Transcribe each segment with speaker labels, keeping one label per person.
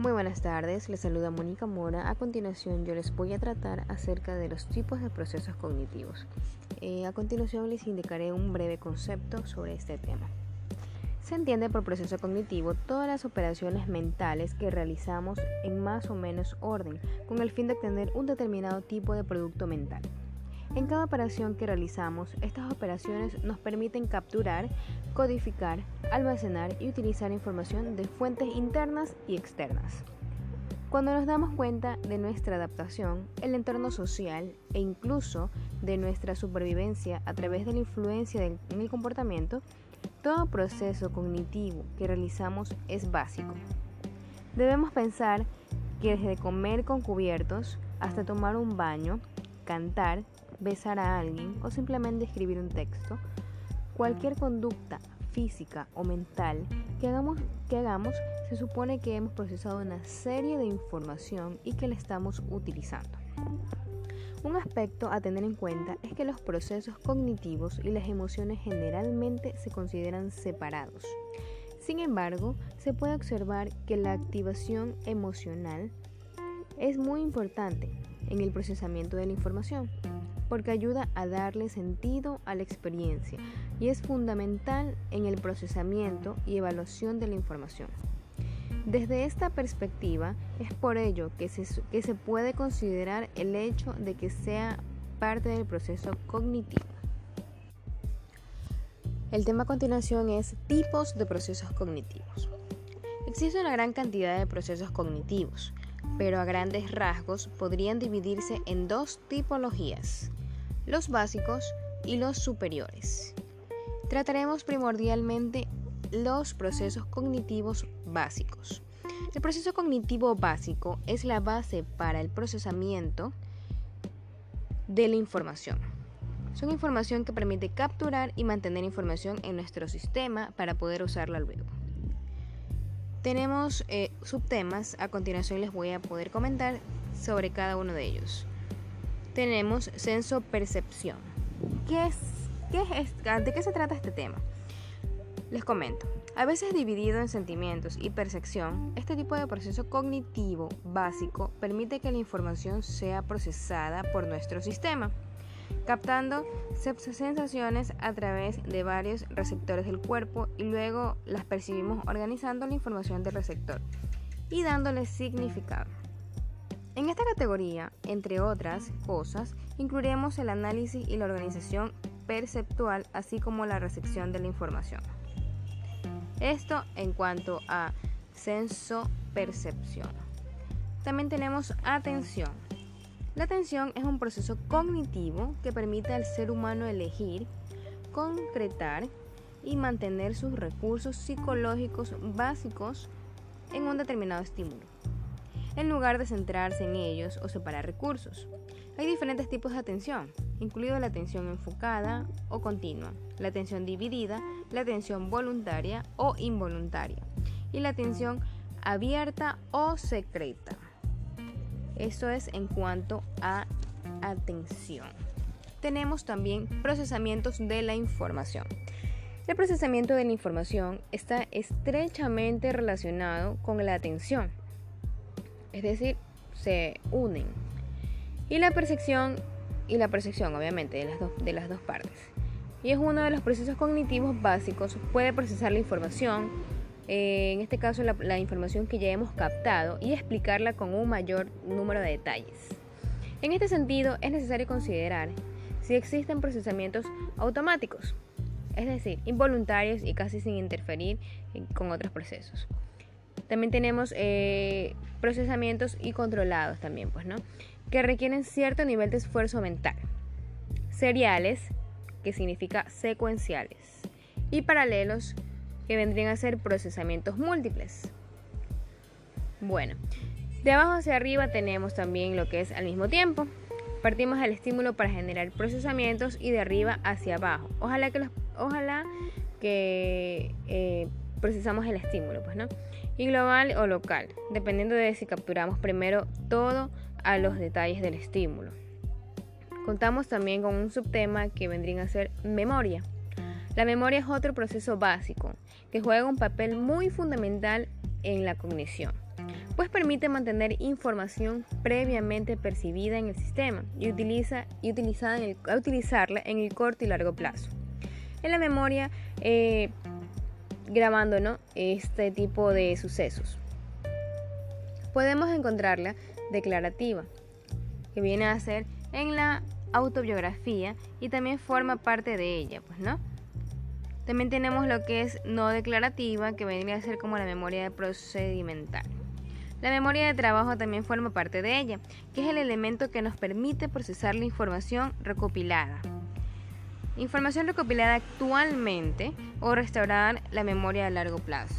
Speaker 1: Muy buenas tardes, les saluda Mónica Mora. A continuación yo les voy a tratar acerca de los tipos de procesos cognitivos. Eh, a continuación les indicaré un breve concepto sobre este tema. Se entiende por proceso cognitivo todas las operaciones mentales que realizamos en más o menos orden con el fin de obtener un determinado tipo de producto mental. En cada operación que realizamos, estas operaciones nos permiten capturar, codificar, almacenar y utilizar información de fuentes internas y externas. Cuando nos damos cuenta de nuestra adaptación, el entorno social e incluso de nuestra supervivencia a través de la influencia en el comportamiento, todo proceso cognitivo que realizamos es básico. Debemos pensar que desde comer con cubiertos hasta tomar un baño, cantar, besar a alguien o simplemente escribir un texto, cualquier conducta física o mental que hagamos, que hagamos se supone que hemos procesado una serie de información y que la estamos utilizando. Un aspecto a tener en cuenta es que los procesos cognitivos y las emociones generalmente se consideran separados. Sin embargo, se puede observar que la activación emocional es muy importante en el procesamiento de la información porque ayuda a darle sentido a la experiencia y es fundamental en el procesamiento y evaluación de la información. Desde esta perspectiva, es por ello que se, que se puede considerar el hecho de que sea parte del proceso cognitivo. El tema a continuación es tipos de procesos cognitivos. Existe una gran cantidad de procesos cognitivos, pero a grandes rasgos podrían dividirse en dos tipologías los básicos y los superiores. Trataremos primordialmente los procesos cognitivos básicos. El proceso cognitivo básico es la base para el procesamiento de la información. Son información que permite capturar y mantener información en nuestro sistema para poder usarla luego. Tenemos eh, subtemas, a continuación les voy a poder comentar sobre cada uno de ellos tenemos senso-percepción. ¿Qué es, qué es, ¿De qué se trata este tema? Les comento. A veces dividido en sentimientos y percepción, este tipo de proceso cognitivo básico permite que la información sea procesada por nuestro sistema, captando sensaciones a través de varios receptores del cuerpo y luego las percibimos organizando la información del receptor y dándole significado. En esta categoría, entre otras cosas, incluiremos el análisis y la organización perceptual, así como la recepción de la información. Esto en cuanto a senso-percepción. También tenemos atención. La atención es un proceso cognitivo que permite al ser humano elegir, concretar y mantener sus recursos psicológicos básicos en un determinado estímulo en lugar de centrarse en ellos o separar recursos. Hay diferentes tipos de atención, incluido la atención enfocada o continua, la atención dividida, la atención voluntaria o involuntaria y la atención abierta o secreta. Eso es en cuanto a atención. Tenemos también procesamientos de la información. El procesamiento de la información está estrechamente relacionado con la atención es decir, se unen. Y la percepción y la percepción, obviamente, de las, dos, de las dos partes. Y es uno de los procesos cognitivos básicos, puede procesar la información, eh, en este caso la, la información que ya hemos captado, y explicarla con un mayor número de detalles. En este sentido, es necesario considerar si existen procesamientos automáticos, es decir, involuntarios y casi sin interferir con otros procesos. También tenemos eh, procesamientos y controlados también, pues, ¿no? Que requieren cierto nivel de esfuerzo mental. Seriales, que significa secuenciales. Y paralelos, que vendrían a ser procesamientos múltiples. Bueno, de abajo hacia arriba tenemos también lo que es al mismo tiempo. Partimos del estímulo para generar procesamientos y de arriba hacia abajo. Ojalá que, los, ojalá que eh, procesamos el estímulo, pues, ¿no? Y global o local, dependiendo de si capturamos primero todo a los detalles del estímulo. Contamos también con un subtema que vendría a ser memoria. La memoria es otro proceso básico que juega un papel muy fundamental en la cognición, pues permite mantener información previamente percibida en el sistema y, utiliza, y utilizarla en el corto y largo plazo. En la memoria, eh, grabando este tipo de sucesos. Podemos encontrarla declarativa, que viene a ser en la autobiografía y también forma parte de ella, pues, ¿no? También tenemos lo que es no declarativa, que vendría a ser como la memoria procedimental. La memoria de trabajo también forma parte de ella, que es el elemento que nos permite procesar la información recopilada. Información recopilada actualmente o restaurar la memoria a largo plazo.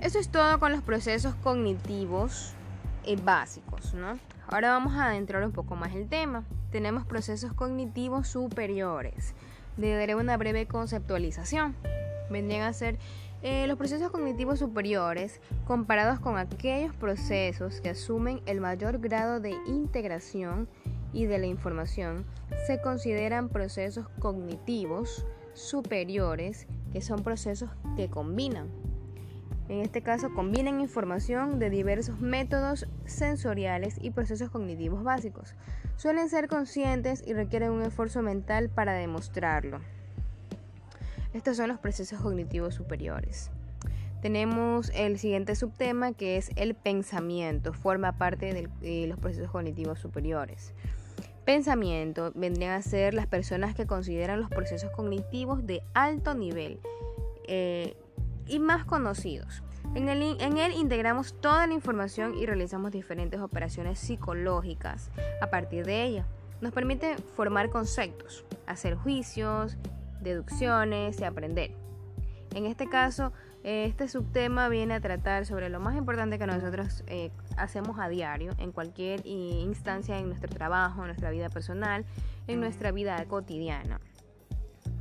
Speaker 1: Eso es todo con los procesos cognitivos eh, básicos, ¿no? Ahora vamos a adentrar un poco más el tema. Tenemos procesos cognitivos superiores. Le daré una breve conceptualización. Vendrían a ser eh, los procesos cognitivos superiores, comparados con aquellos procesos que asumen el mayor grado de integración y de la información, se consideran procesos cognitivos superiores, que son procesos que combinan. En este caso, combinan información de diversos métodos sensoriales y procesos cognitivos básicos. Suelen ser conscientes y requieren un esfuerzo mental para demostrarlo. Estos son los procesos cognitivos superiores. Tenemos el siguiente subtema que es el pensamiento, forma parte de los procesos cognitivos superiores. Pensamiento vendrían a ser las personas que consideran los procesos cognitivos de alto nivel eh, y más conocidos. En en él integramos toda la información y realizamos diferentes operaciones psicológicas a partir de ella. Nos permite formar conceptos, hacer juicios, deducciones y aprender. En este caso, este subtema viene a tratar sobre lo más importante que nosotros eh, hacemos a diario, en cualquier instancia en nuestro trabajo, en nuestra vida personal, en nuestra vida cotidiana.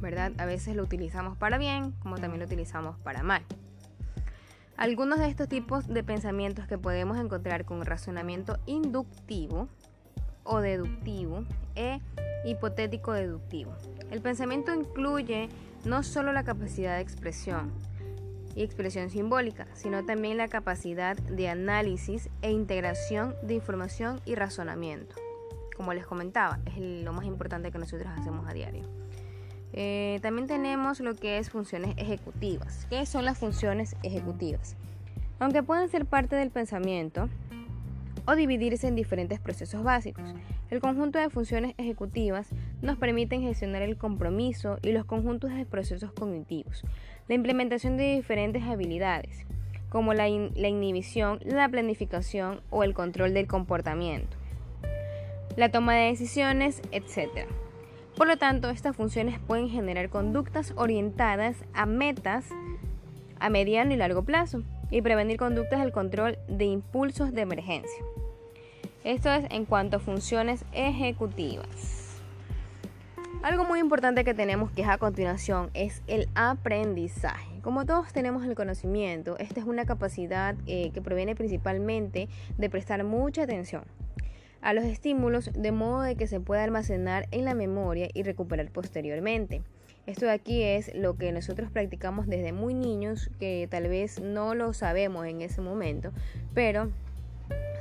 Speaker 1: ¿Verdad? A veces lo utilizamos para bien, como también lo utilizamos para mal. Algunos de estos tipos de pensamientos que podemos encontrar con razonamiento inductivo o deductivo e hipotético deductivo. El pensamiento incluye no solo la capacidad de expresión y expresión simbólica, sino también la capacidad de análisis e integración de información y razonamiento. Como les comentaba, es lo más importante que nosotros hacemos a diario. Eh, también tenemos lo que es funciones ejecutivas. ¿Qué son las funciones ejecutivas? Aunque pueden ser parte del pensamiento, o dividirse en diferentes procesos básicos. El conjunto de funciones ejecutivas nos permiten gestionar el compromiso y los conjuntos de procesos cognitivos, la implementación de diferentes habilidades, como la, inhibición, la planificación o el control del comportamiento, la toma de decisiones, etc. Por lo tanto, estas funciones pueden generar conductas orientadas a metas a mediano y largo plazo y prevenir conductas del control de impulsos de emergencia. Esto es en cuanto a funciones ejecutivas. Algo muy importante que tenemos que es a continuación es el aprendizaje. Como todos tenemos el conocimiento, esta es una capacidad eh, que proviene principalmente de prestar mucha atención a los estímulos de modo de que se pueda almacenar en la memoria y recuperar posteriormente. Esto de aquí es lo que nosotros practicamos desde muy niños, que tal vez no lo sabemos en ese momento, pero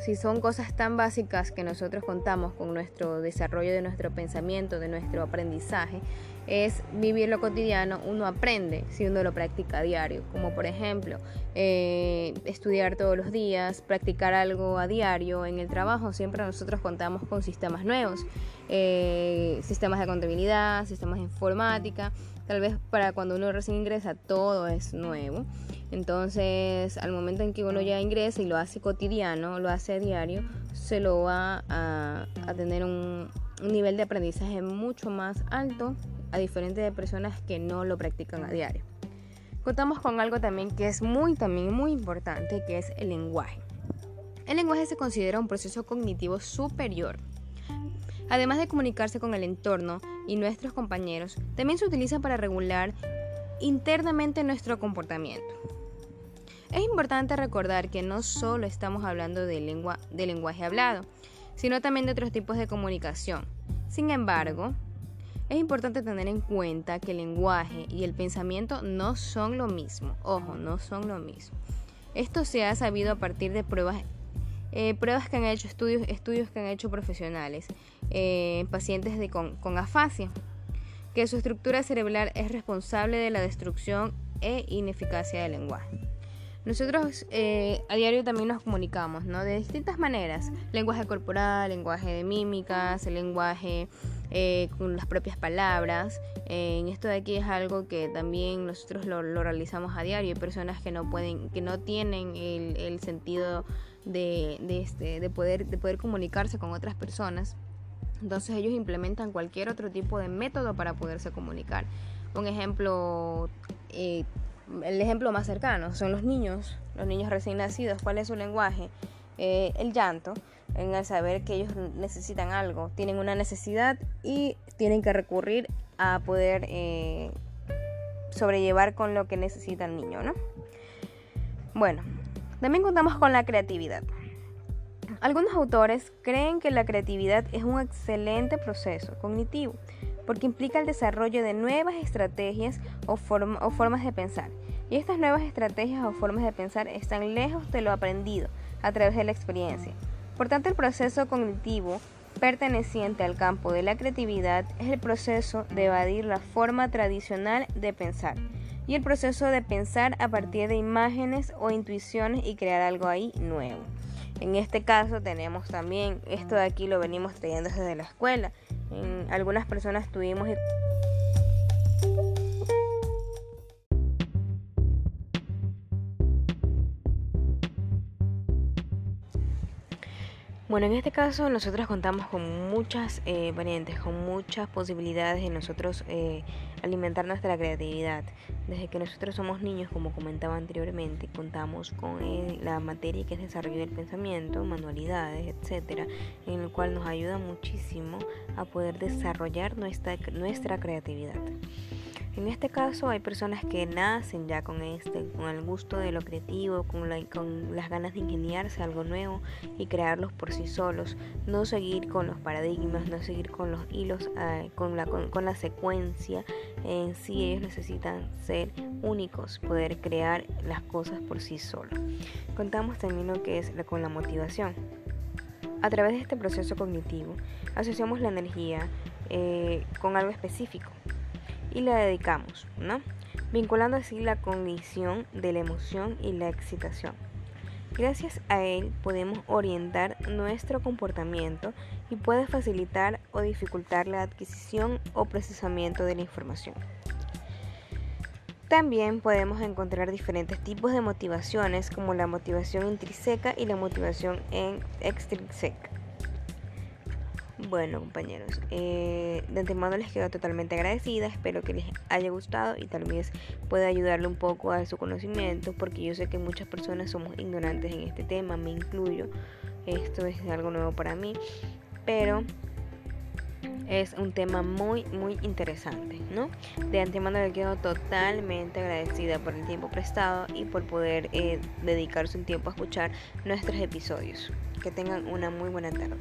Speaker 1: si son cosas tan básicas que nosotros contamos con nuestro desarrollo de nuestro pensamiento, de nuestro aprendizaje, es vivir lo cotidiano, uno aprende si uno lo practica a diario, como por ejemplo eh, estudiar todos los días, practicar algo a diario en el trabajo, siempre nosotros contamos con sistemas nuevos, eh, sistemas de contabilidad, sistemas de informática, tal vez para cuando uno recién ingresa todo es nuevo, entonces al momento en que uno ya ingresa y lo hace cotidiano, lo hace a diario, se lo va a, tener un, nivel de aprendizaje mucho más alto a diferentes de personas que no lo practican a diario. Contamos con algo también que es muy, también muy importante, que es el lenguaje. El lenguaje se considera un proceso cognitivo superior. Además de comunicarse con el entorno y nuestros compañeros, también se utiliza para regular internamente nuestro comportamiento. Es importante recordar que no solo estamos hablando de, lengua, de lenguaje hablado, sino también de otros tipos de comunicación. Sin embargo, es importante tener en cuenta que el lenguaje y el pensamiento no son lo mismo. Ojo, no son lo mismo. Esto se ha sabido a partir de pruebas, eh, pruebas que han hecho estudios, estudios que han hecho profesionales, eh, pacientes de, con, con afasia, que su estructura cerebral es responsable de la destrucción e ineficacia del lenguaje. Nosotros eh, a diario también nos comunicamos, ¿no? De distintas maneras. Lenguaje corporal, lenguaje de mímicas, el lenguaje con las propias palabras. Eh, esto de aquí es algo que también nosotros lo, realizamos a diario. Hay personas que no pueden, que no tienen el, sentido de, este, de, poder, de poder comunicarse con otras personas. Entonces ellos implementan cualquier otro tipo de método para poderse comunicar. Un ejemplo el ejemplo más cercano son los niños, los niños recién nacidos. ¿Cuál es su lenguaje? Eh, el llanto, en el saber que ellos necesitan algo, tienen una necesidad y tienen que recurrir a poder eh, sobrellevar con lo que necesita el niño, ¿no? Bueno, también contamos con la creatividad. Algunos autores creen que la creatividad es un excelente proceso cognitivo porque implica el desarrollo de nuevas estrategias o, formas de pensar. Y estas nuevas estrategias o formas de pensar están lejos de lo aprendido a través de la experiencia. Por tanto, el proceso cognitivo perteneciente al campo de la creatividad es el proceso de evadir la forma tradicional de pensar y el proceso de pensar a partir de imágenes o intuiciones y crear algo ahí nuevo. En este caso tenemos también, esto de aquí lo venimos trayendo desde la escuela, algunas personas tuvimos... Bueno, en este caso nosotros contamos con muchas eh, variantes, con muchas posibilidades de nosotros eh, alimentar nuestra creatividad. Desde que nosotros somos niños, como comentaba anteriormente, contamos con eh, la materia que es desarrollo del pensamiento, manualidades, etcétera, en el cual nos ayuda muchísimo a poder desarrollar nuestra, nuestra creatividad. En este caso hay personas que nacen ya con este, con el gusto de lo creativo, con, las ganas de ingeniarse algo nuevo y crearlos por sí solos, no seguir con los paradigmas, no seguir con los hilos, ah, con, la, con, la secuencia. En sí ellos necesitan ser únicos, poder crear las cosas por sí solos. Contamos también lo que es con la motivación. A través de este proceso cognitivo asociamos la energía eh, con algo específico y la dedicamos, ¿no? Vinculando así la cognición de la emoción y la excitación. Gracias a él podemos orientar nuestro comportamiento y puede facilitar o dificultar la adquisición o procesamiento de la información. También podemos encontrar diferentes tipos de motivaciones como la motivación intrínseca y la motivación extrínseca. Bueno, compañeros, eh, de antemano les quedo totalmente agradecida. Espero que les haya gustado y tal vez pueda ayudarle un poco a su conocimiento, porque yo sé que muchas personas somos ignorantes en este tema, me incluyo. Esto es algo nuevo para mí, pero es un tema muy, muy interesante, ¿no? De antemano les quedo totalmente agradecida por el tiempo prestado y por poder eh, dedicarse un tiempo a escuchar nuestros episodios. Que tengan una muy buena tarde.